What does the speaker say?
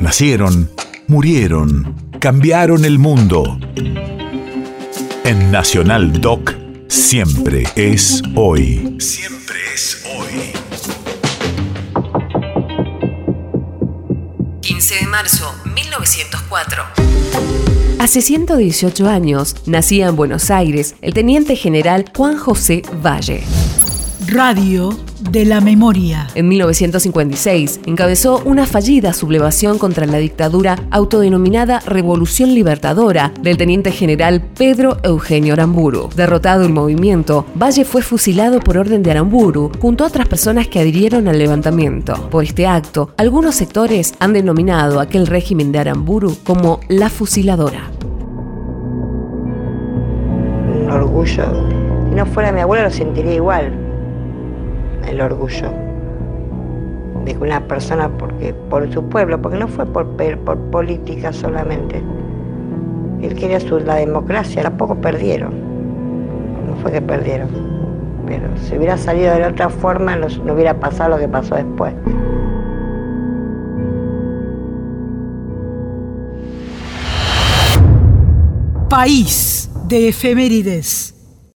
Nacieron, murieron, cambiaron el mundo. En Nacional Doc, siempre es hoy. Siempre es hoy. 15 de marzo, 1904. Hace 118 años nacía en Buenos Aires el teniente general Juan José Valle. Radio de la memoria. En 1956 encabezó una fallida sublevación contra la dictadura autodenominada Revolución Libertadora del teniente general Pedro Eugenio Aramburu. Derrotado el movimiento, Valle fue fusilado por orden de Aramburu junto a otras personas que adhirieron al levantamiento. Por este acto, algunos sectores han denominado aquel régimen de Aramburu como la fusiladora. Un orgullo. Si no fuera mi abuela lo sentiría igual el orgullo de una persona porque por su pueblo, porque no fue por, por política solamente. Él quería su, la democracia, tampoco perdieron. No fue que perdieron. Pero si hubiera salido de otra forma no, no hubiera pasado lo que pasó después. País de efemérides.